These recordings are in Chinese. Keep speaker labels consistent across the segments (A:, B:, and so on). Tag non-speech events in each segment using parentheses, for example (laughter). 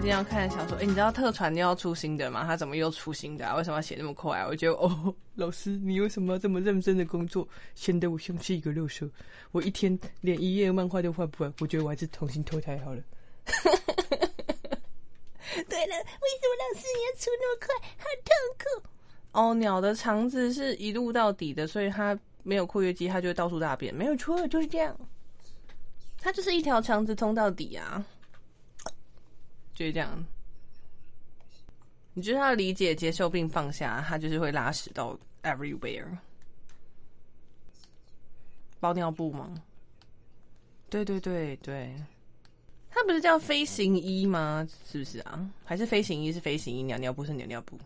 A: 最近要看的小说，哎，你知道特传又要出新的吗？他怎么又出新的？啊？为什么要写那么快？我觉得哦，老师，你为什么要这么认真的工作，显得我像是一个六手？我一天连一页漫画都画不完，我觉得我还是重新投胎好了。(laughs)
B: 对了，为什么老师你要出那么快？好痛苦！
A: 哦，鸟的肠子是一路到底的，所以它没有括约肌，它就会到处大便，没有错，就是这样。它就是一条肠子通到底啊。就是这样，你就是要理解、接受并放下，他就是会拉屎到 everywhere。包尿布吗？对对对对，他不是叫飞行衣吗？是不是啊？还是飞行衣是飞行衣，尿尿布是尿尿布？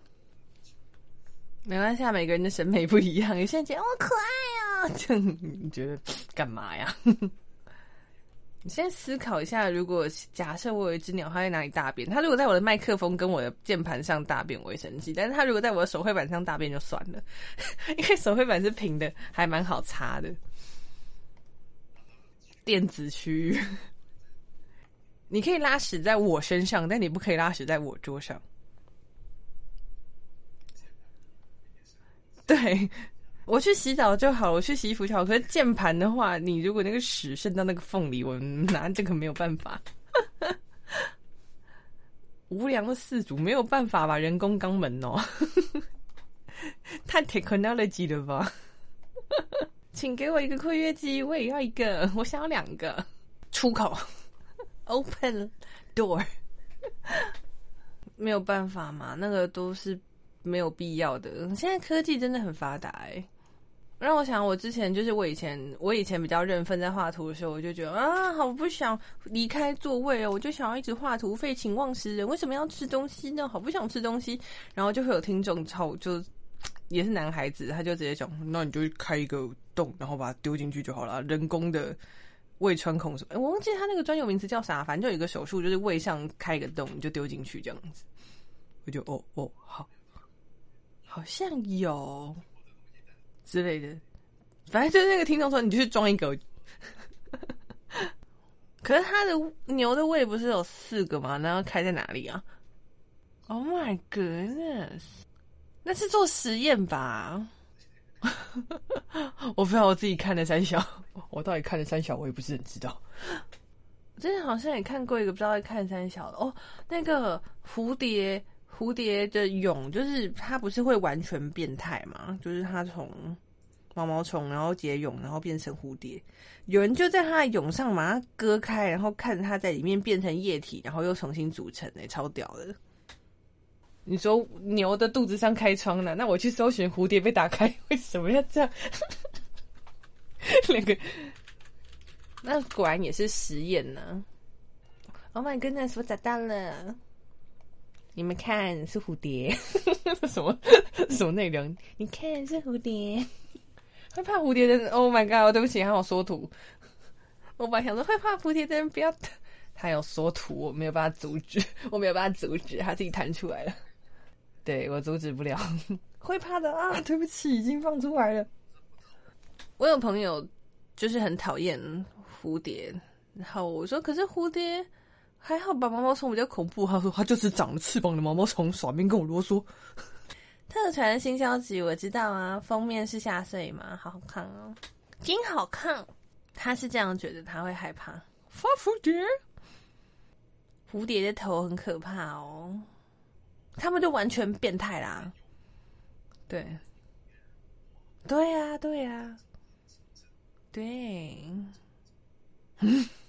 A: 没关系，每个人的审美不一样。有些人觉得哦可爱啊，(laughs) 这你觉得干嘛呀？你先思考一下，如果假设我有一只鸟，它在哪里大便？它如果在我的麦克风跟我的键盘上大便，我会生气；但是它如果在我的手绘板上大便就算了，(laughs) 因为手绘板是平的，还蛮好擦的。电子区域，你可以拉屎在我身上，但你不可以拉屎在我桌上。对。我去洗澡就好，我去洗衣服就好。可是键盘的话，你如果那个屎渗到那个缝里，我拿这个没有办法。(laughs) 无良的四主没有办法吧？人工肛门哦，(laughs) 太 technology 了吧？(laughs) 请给我一个括约肌，我也要一个，我想要两个出口，open door，没有办法嘛？那个都是没有必要的。现在科技真的很发达哎。让我想，我之前就是我以前，我以前比较认份，在画图的时候，我就觉得啊，好不想离开座位哦，我就想要一直画图，废寝忘食人为什么要吃东西呢？好不想吃东西，然后就会有听众吵，就也是男孩子，他就直接讲，那你就开一个洞，然后把它丢进去就好了，人工的胃穿孔什么？我忘记他那个专有名词叫啥，反正就有一个手术，就是胃上开一个洞，你就丢进去这样子。我就哦哦好，好像有。之类的，反正就是那个听众说，你就去装一个。可是他的牛的胃不是有四个吗？那要开在哪里啊？Oh my goodness！那是做实验吧？(laughs) 我不知道我自己看的三小，我到底看的三小，我也不是很知道。之前好像也看过一个不知道在看三小的哦，那个蝴蝶。蝴蝶的蛹就是它不是会完全变态嘛？就是它从毛毛虫，然后结蛹，然后变成蝴蝶。有人就在它的蛹上把它割开，然后看着它在里面变成液体，然后又重新组成，哎，超屌的！你说牛的肚子上开窗了？那我去搜寻蝴蝶被打开，为什么要这样？(laughs) 那个，那果然也是实验呢。Oh my goodness！我找到了。你们看是蝴蝶，(laughs) 什么什么内容？你看是蝴蝶，会怕蝴蝶的人，Oh my god！对不起，还有缩图。我本来想说会怕蝴蝶的人不要，他有缩图，我没有办法阻止，我没有办法阻止，他自己弹出来了。对我阻止不了，会怕的啊！对不起，已经放出来了。我有朋友就是很讨厌蝴蝶，然后我说，可是蝴蝶。还好吧，毛毛虫比较恐怖。他说他就是长了翅膀的毛毛虫，耍命跟我啰嗦。特传新消息我知道啊，封面是下穗嘛，好好看哦，真好看。他是这样觉得，他会害怕
B: 发蝴蝶，
A: 蝴蝶的头很可怕哦。他们就完全变态啦。对，对呀，对呀，对。(laughs)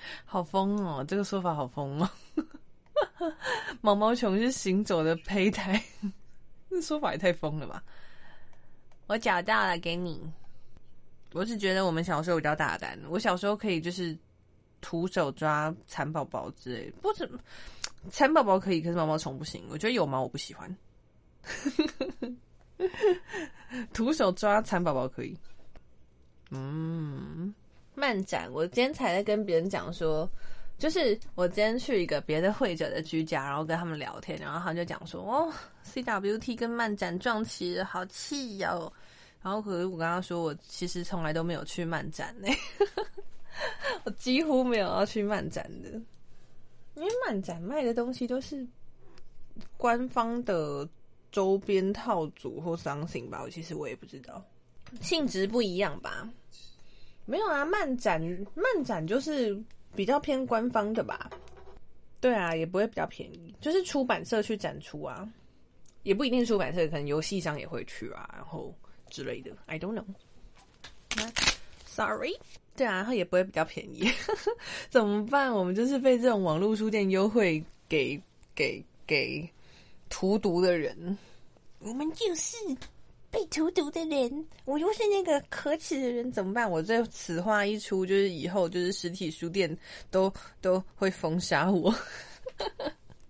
A: (laughs) 好疯哦！这个说法好疯哦。(laughs) 毛毛虫是行走的胚胎，(laughs) 这说法也太疯了吧！我找到了，给你。我是觉得我们小时候比较大胆，我小时候可以就是徒手抓蚕宝宝之类，不是蚕宝宝可以，可是毛毛虫不行。我觉得有毛我不喜欢。徒手抓蚕宝宝可以。嗯。漫展，我今天才在跟别人讲说，就是我今天去一个别的会者的居家，然后跟他们聊天，然后他就讲说，哦，CWT 跟漫展撞齐了，好气哟。然后可是我跟他说，我其实从来都没有去漫展呢，(laughs) 我几乎没有要去漫展的。因为漫展卖的东西都是官方的周边套组或商品吧，我其实我也不知道，性质不一样吧？没有啊，漫展漫展就是比较偏官方的吧？对啊，也不会比较便宜，就是出版社去展出啊，也不一定出版社，可能游戏商也会去啊，然后之类的，I don't know。Sorry，对啊，然后也不会比较便宜，(laughs) 怎么办？我们就是被这种网络书店优惠给给给荼毒的人，
B: 我们就是被荼毒的人。
A: 我又是那个可耻的人，怎么办？我这此话一出，就是以后就是实体书店都都会封杀我。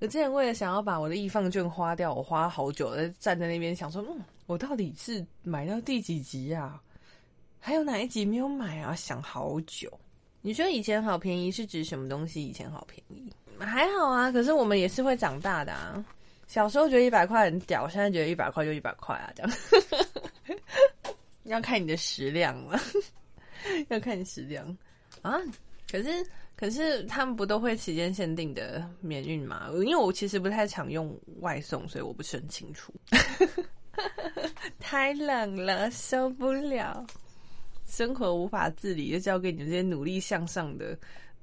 A: 我之前为了想要把我的易放券花掉，我花好久在站在那边想说，嗯，我到底是买到第几集呀？还有哪一集没有买啊？想好久。你说以前好便宜是指什么东西？以前好便宜，还好啊。可是我们也是会长大的啊。小时候觉得一百块很屌，现在觉得一百块就一百块啊，这样。(laughs) 要看你的食量了，(laughs) 要看你食量啊。可是可是他们不都会期间限定的免运吗？因为我其实不太常用外送，所以我不是很清楚。(laughs) 太冷了，受不了。生活无法自理，就交给你们这些努力向上的、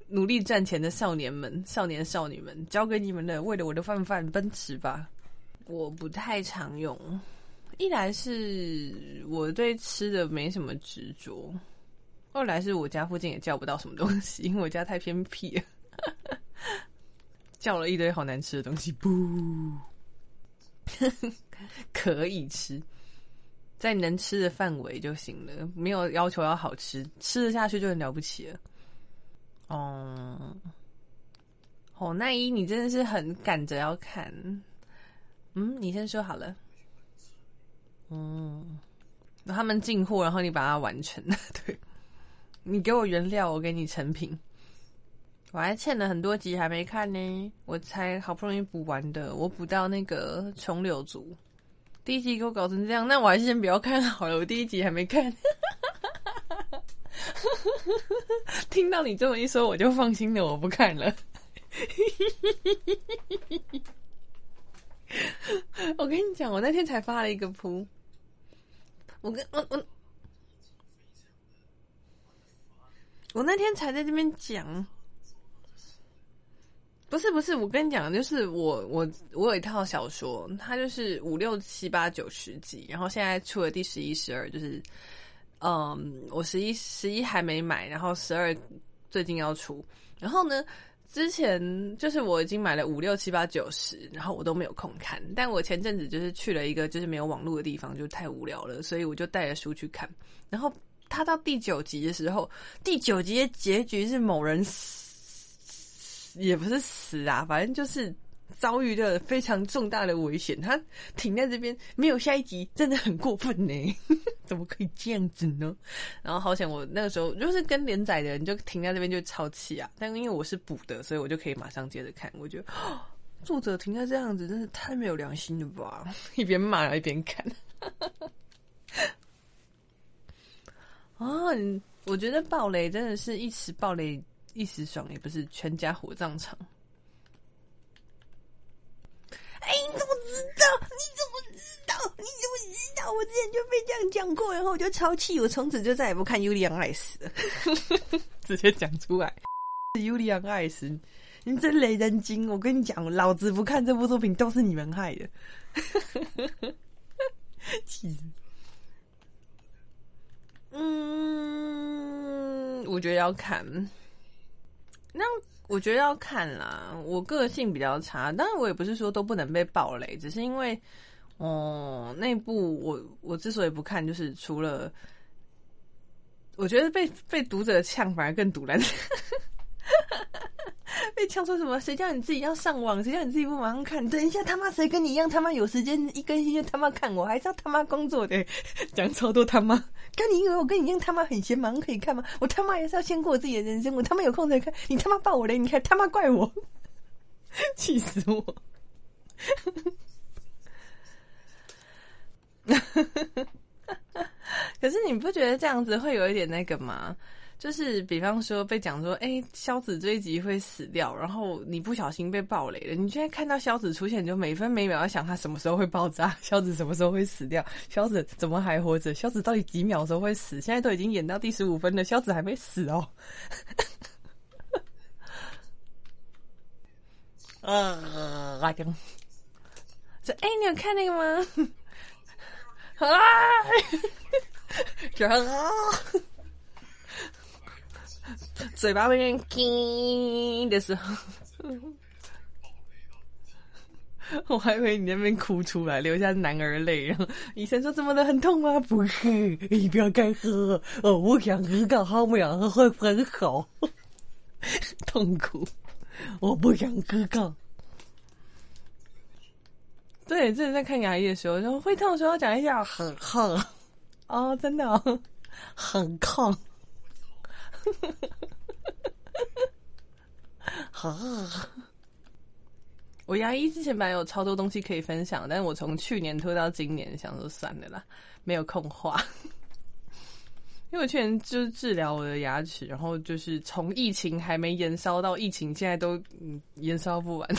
A: 努力赚钱的少年们、少年少女们，交给你们了。为了我的饭饭奔驰吧！我不太常用，一来是我对吃的没什么执着，二来是我家附近也叫不到什么东西，因为我家太偏僻了，叫了一堆好难吃的东西，不可以吃。在能吃的范围就行了，没有要求要好吃，吃得下去就很了不起了。哦，哦，那一，你真的是很赶着要看。嗯，你先说好了。嗯，他们进货，然后你把它完成。(laughs) 对，你给我原料，我给你成品。我还欠了很多集还没看呢，我才好不容易补完的，我补到那个重柳族。第一集给我搞成这样，那我还是先不要看好了。我第一集还没看，(laughs) (laughs) 听到你这么一说，我就放心了，我不看了。(laughs) 我跟你讲，我那天才发了一个铺，我跟我我我那天才在这边讲。不是不是，我跟你讲，就是我我我有一套小说，它就是五六七八九十集，然后现在出了第十一、十二，就是，嗯，我十一十一还没买，然后十二最近要出，然后呢，之前就是我已经买了五六七八九十，然后我都没有空看，但我前阵子就是去了一个就是没有网络的地方，就太无聊了，所以我就带着书去看，然后他到第九集的时候，第九集的结局是某人死。也不是死啊，反正就是遭遇了非常重大的危险。他停在这边没有下一集，真的很过分呢！(laughs) 怎么可以这样子呢？然后好险，我那个时候就是跟连载的人就停在这边就超气啊！但因为我是补的，所以我就可以马上接着看。我觉得作者停在这样子，真是太没有良心了吧！(laughs) 一边骂一边看。啊，(laughs) 我觉得暴雷真的是一时暴雷。一时爽也不是全家火葬场。
B: 哎，你怎么知道？你怎么知道？你怎么知道？我之前就被这样讲过，然后我就超气，我从此就再也不看《尤利安爱死》了，(laughs)
A: 直接讲出来。尤利安爱死，你真雷人精！我跟你讲，老子不看这部作品都是你们害的。(laughs) 气死！嗯，我觉得要看。那我觉得要看啦，我个性比较差，当然我也不是说都不能被暴雷，只是因为，哦，那部我我之所以不看，就是除了我觉得被被读者呛，反而更堵人。被呛说什么？谁叫你自己要上网？谁叫你自己不马上看？等一下他妈谁跟你一样他妈有时间一更新就他妈看？我还是要他妈工作的，讲超多他妈。跟你以为我跟你一样他妈很闲，忙可以看吗？我他妈也是要先过自己的人生，我他妈有空才看。你他妈爆我雷，你还他妈怪我，(laughs) 气死我！(laughs) 可是你不觉得这样子会有一点那个吗？就是比方说被讲说，哎，萧子这一集会死掉，然后你不小心被暴雷了，你现在看到萧子出现，你就每分每秒要想他什么时候会爆炸，萧子什么时候会死掉，萧子怎么还活着，萧子到底几秒时候会死？现在都已经演到第十五分了，萧子还没死哦。(laughs) 呃，阿公，说，哎，你有看那个吗？(laughs) 啊，(laughs) 然后。(laughs) 嘴巴会变叮的时候，(laughs) 我还以为你那边哭出来，流下男儿泪。然后医生说：“怎么了？很痛吗？”不是，你不要该喝哦，我想喝刚好不想喝会很好，痛苦，我不想喝个。对，这是在看牙医的时候，然后会痛的时候要讲一下，很痛哦，真的很痛。(laughs) 好，我牙医之前本来有超多东西可以分享，但是我从去年拖到今年，想说算了啦，没有空话。(laughs) 因为我去年就是治疗我的牙齿，然后就是从疫情还没延烧到疫情现在都嗯延烧不完。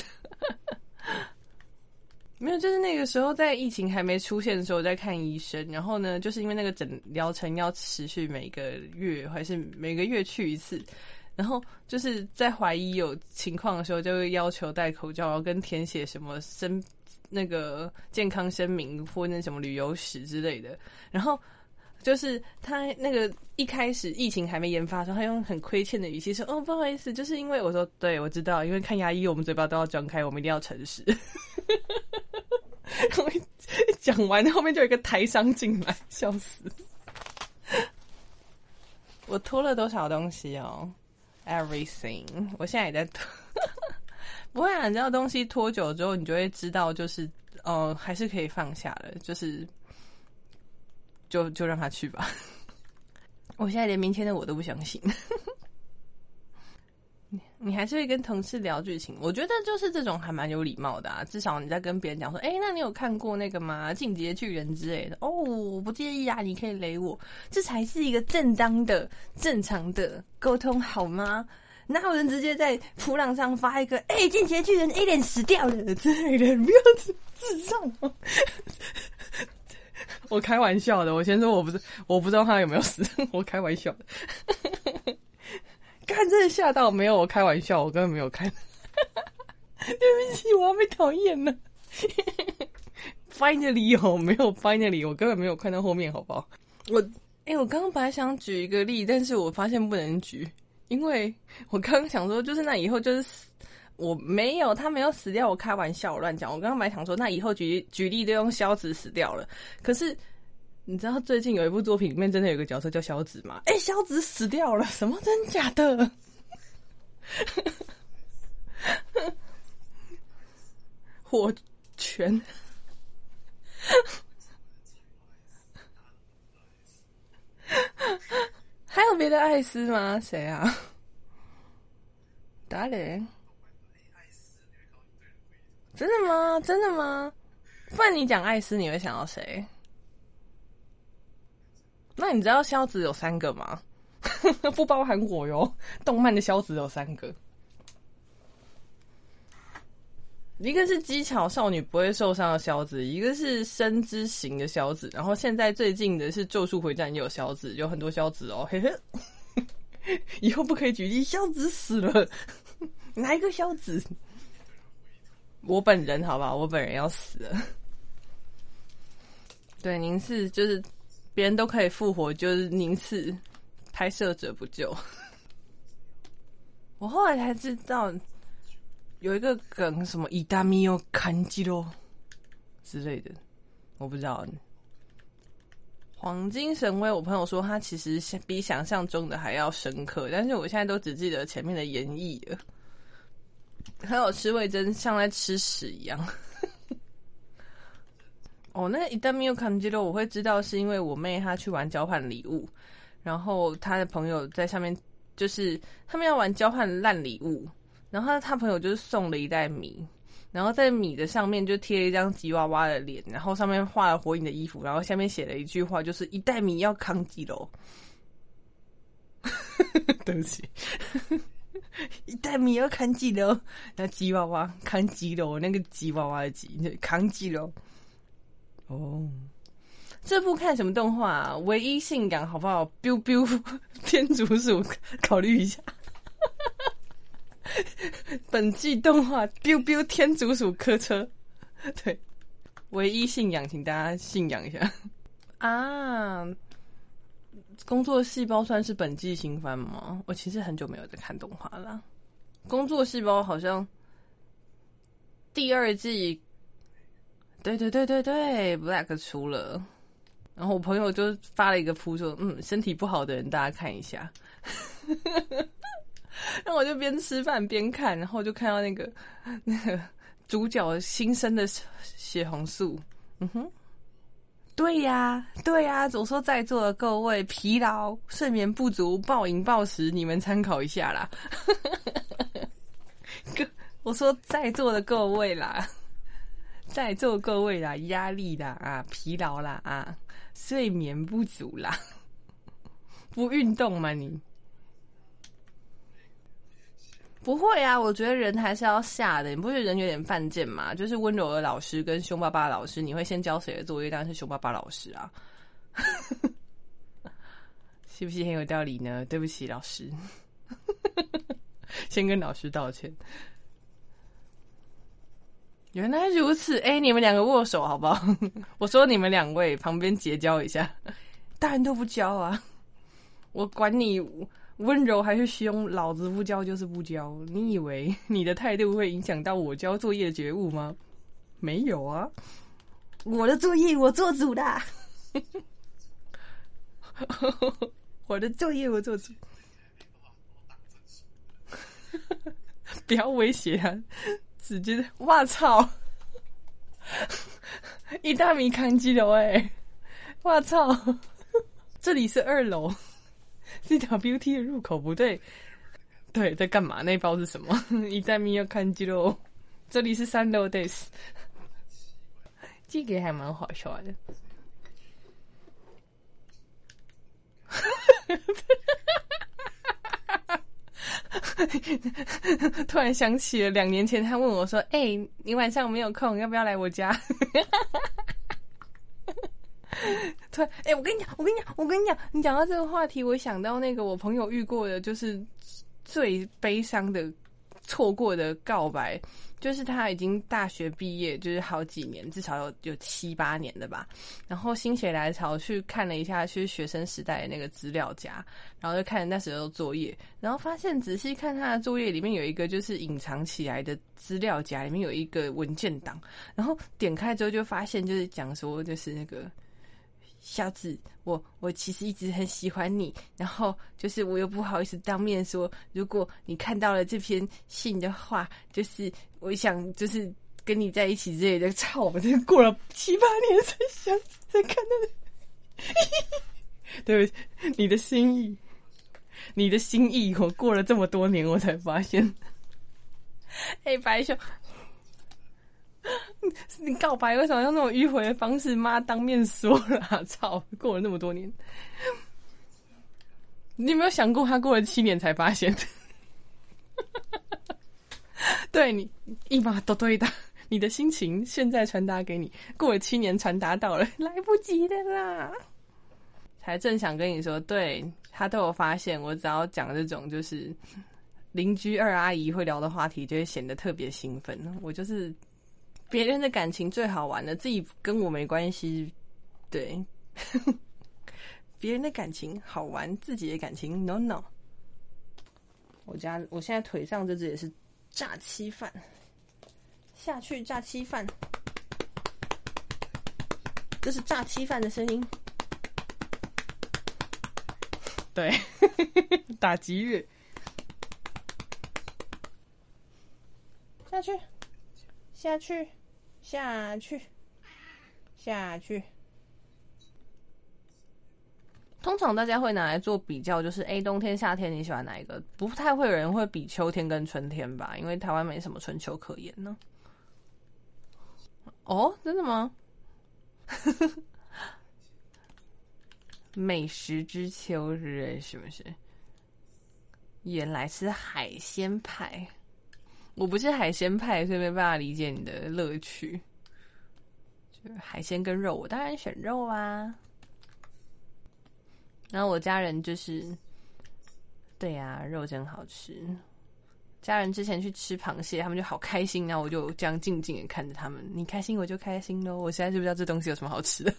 A: 没有，就是那个时候在疫情还没出现的时候在看医生，然后呢，就是因为那个诊疗程要持续每个月还是每个月去一次，然后就是在怀疑有情况的时候，就会要求戴口罩，然后跟填写什么生那个健康声明或那什么旅游史之类的，然后就是他那个一开始疫情还没研发的时候，他用很亏欠的语气说：“哦，不好意思，就是因为我说对我知道，因为看牙医我们嘴巴都要张开，我们一定要诚实。”然 (laughs) 后一讲完后面就有一个台商进来，(laughs) 笑死！(laughs) 我拖了多少东西哦？Everything，我现在也在拖。不会啊，你知道东西拖久之后，你就会知道，就是哦，还是可以放下了，就是就就让他去吧。我现在连明天的我都不相信。你还是会跟同事聊剧情，我觉得就是这种还蛮有礼貌的啊。至少你在跟别人讲说，哎，那你有看过那个吗？进阶巨人之类的哦，我不介意啊，你可以雷我，这才是一个正当的、正常的沟通，好吗？哪有人直接在普朗上发一个，哎，进阶巨人 A 脸死掉了之类的，不要智障。(laughs) 我开玩笑的，我先说我不是，我不知道他有没有死，我开玩笑的。看，真的吓到没有？我开玩笑，我根本没有看。(laughs) 对不起，我要被讨厌了。Finally，哦，没有 Finally，我根本没有看到后面，好不好？我，哎，我刚刚本来想举一个例，但是我发现不能举，因为我刚刚想说，就是那以后就是，我没有，他没有死掉，我开玩笑，我乱讲。我刚刚本来想说，那以后举举例都用消子死掉了，可是。你知道最近有一部作品里面真的有个角色叫小紫吗？哎，小紫死掉了，什么真假的？(laughs) 火拳，(laughs) 还有别的艾斯吗？谁啊？打雷？真的吗？真的吗？不然你讲艾斯，你会想到谁？那你知道萧子有三个吗？(laughs) 不包含我哟。动漫的萧子有三个，一个是机巧少女不会受伤的萧子，一个是深之型的萧子，然后现在最近的是咒术回战也有萧子，有很多萧子哦。嘿嘿，(laughs) 以后不可以举例，萧子死了，(laughs) 哪一个萧子？我本人好吧，我本人要死了。对，您是就是。别人都可以复活，就是您是拍摄者不救。(laughs) 我后来才知道有一个梗，什么“伊达米欧看基罗”之类的，我不知道。黄金神威，我朋友说他其实比想象中的还要深刻，但是我现在都只记得前面的演绎了。还有吃味真像在吃屎一样。哦，那一旦没有看见了，我会知道是因为我妹她去玩交换礼物，然后她的朋友在上面，就是他们要玩交换烂礼物，然后他朋友就是送了一袋米，然后在米的上面就贴了一张吉娃娃的脸，然后上面画了火影的衣服，然后下面写了一句话，就是一袋米要扛几楼。(laughs) 对不起。(laughs) 一袋米要扛几楼？那吉娃娃扛几楼？那个吉娃娃的吉扛几楼？哦，这部看什么动画？唯一信仰好不好？biu biu (laughs) 天竺鼠，考虑一下。(laughs) 本季动画 biu biu 天竺鼠科车，对，唯一信仰，请大家信仰一下啊。工作细胞算是本季新番吗？我其实很久没有在看动画了。工作细胞好像第二季，对对对对对，Black 出了。然后我朋友就发了一个图说：“嗯，身体不好的人，大家看一下。(laughs) ”那我就边吃饭边看，然后就看到那个 (laughs) 那个主角新生的血红素，嗯哼。对呀，对呀，我说在座的各位疲劳、睡眠不足、暴饮暴食，你们参考一下啦。(laughs) 哥我说在座的各位啦，在座各位啦，压力啦啊，疲劳啦啊，睡眠不足啦，(laughs) 不运动吗你？不会啊，我觉得人还是要下的。你不觉得人有点犯贱吗？就是温柔的老师跟凶巴巴老师，你会先教谁的作业？当然是凶巴巴老师啊，(laughs) 是不是很有道理呢？对不起，老师，(laughs) 先跟老师道歉。原来如此，哎，你们两个握手好不好？(laughs) 我说你们两位旁边结交一下，大人都不交啊，我管你。温柔还是凶？老子不交就是不交。你以为你的态度会影响到我交作业的觉悟吗？没有啊，
B: 我的作业我做主的。(laughs)
A: 我的作业我做主。(laughs) 不要威胁啊！直接，哇操！(laughs) 一大米扛几楼？哎，我操！这里是二楼。(laughs) 这条 beauty 的入口不对，对，在干嘛？那包是什么？(laughs) 一袋米要看肌肉。这里是三楼 days，这个还蛮好笑的。(laughs) 突然想起了两年前，他问我说：“哎，你晚上没有空，要不要来我家？” (laughs) 突然，哎，我跟你讲，我跟你讲，我跟你讲，你讲到这个话题，我想到那个我朋友遇过的，就是最悲伤的错过的告白，就是他已经大学毕业，就是好几年，至少有有七八年的吧。然后心血来潮去看了一下，就是学生时代的那个资料夹，然后就看那时候作业，然后发现仔细看他的作业里面有一个就是隐藏起来的资料夹，里面有一个文件档，然后点开之后就发现就是讲说就是那个。小子，我我其实一直很喜欢你，然后就是我又不好意思当面说，如果你看到了这篇信的话，就是我想就是跟你在一起之类的。操，我这过了七八年才想才看到的，(laughs) 对不起，你的心意，你的心意，我过了这么多年我才发现。哎，白熊。(laughs) 你告白为什么用那种迂回的方式？妈，当面说了，(laughs) 操！过了那么多年，你有没有想过，他过了七年才发现？(laughs) 对你一码都对的，你的心情现在传达给你，过了七年传达到了，来不及的啦。才正想跟你说，对他都有发现，我只要讲这种就是邻居二阿姨会聊的话题，就会显得特别兴奋。我就是。别人的感情最好玩了，自己跟我没关系。对，(laughs) 别人的感情好玩，自己的感情 no no。我家我现在腿上这只也是炸鸡饭，下去炸鸡饭，这是炸鸡饭的声音。对，(laughs) 打击乐，下去，下去。下去，下去。通常大家会拿来做比较，就是 A 冬天、夏天，你喜欢哪一个？不太会有人会比秋天跟春天吧，因为台湾没什么春秋可言呢。哦，真的吗？(laughs) 美食之秋日是不是？原来是海鲜派，我不是海鲜派，所以没办法理解你的乐趣。就海鲜跟肉，我当然选肉啊。然后我家人就是，对呀，肉真好吃。家人之前去吃螃蟹，他们就好开心，然后我就这样静静的看着他们，你开心我就开心喽。我现在就不知道这东西有什么好吃的，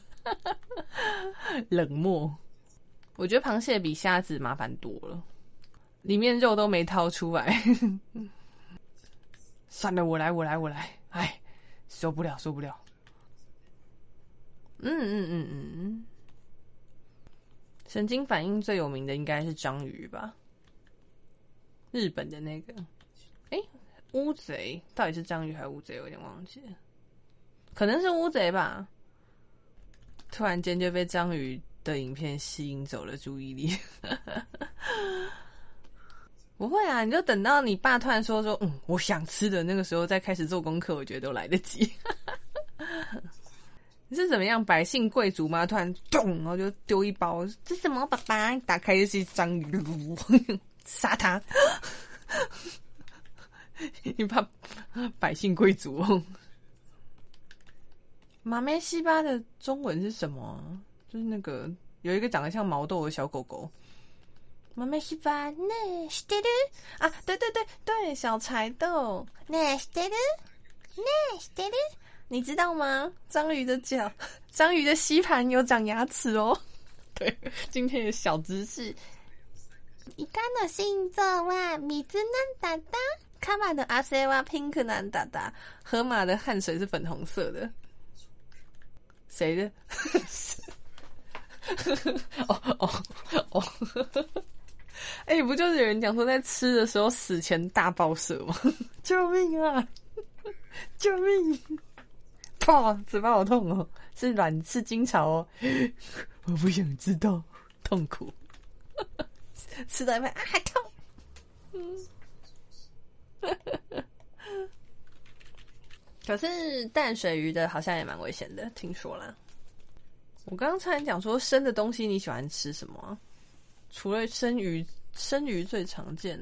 A: (laughs) 冷漠。我觉得螃蟹比虾子麻烦多了。里面肉都没掏出来，算了，我来，我来，我来，哎，受不了，受不了。嗯嗯嗯嗯嗯，神经反应最有名的应该是章鱼吧？日本的那个，哎，乌贼到底是章鱼还是乌贼？我有点忘记了，可能是乌贼吧。突然间就被章鱼的影片吸引走了注意力。不会啊，你就等到你爸突然说说，嗯，我想吃的那个时候再开始做功课，我觉得都来得及。(laughs) 你是怎么样，百姓贵族吗？突然咚，然后就丢一包，这什么？爸爸打开就是章鱼，(laughs) 杀他！(laughs) 你怕百姓贵族？马梅西巴的中文是什么？就是那个有一个长得像毛豆的小狗狗。妈妈喜欢那，是的啊，对对对对，小柴豆，那是的那是的你知道吗？章鱼的脚，(laughs) 章鱼的吸盘有长牙齿哦。(laughs) 对，今天的小知识。一干的星座哇，米兹南达达，卡马的阿塞哇，pink 南达达，河马的汗水是粉红色的。谁的？(laughs) 哦哦哦。哎，不就是有人讲说在吃的时候死前大爆射吗？(laughs) 救命啊！救命！啪，嘴巴好痛哦，是卵是金巢哦，(laughs) 我不想知道，痛苦。吃到一半啊，还痛。可是淡水鱼的好像也蛮危险的，听说了。我刚刚差点讲说生的东西你喜欢吃什么？除了生鱼，生鱼最常见，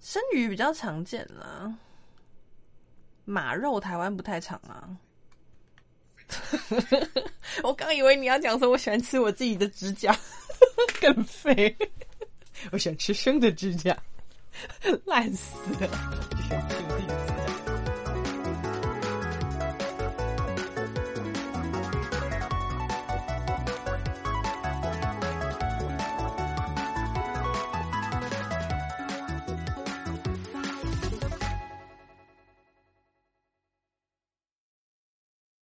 A: 生鱼比较常见啦。马肉台湾不太常啊。(laughs) 我刚以为你要讲说，我喜欢吃我自己的指甲，(laughs) 更肥。我喜欢吃生的指甲，(laughs) 烂死了。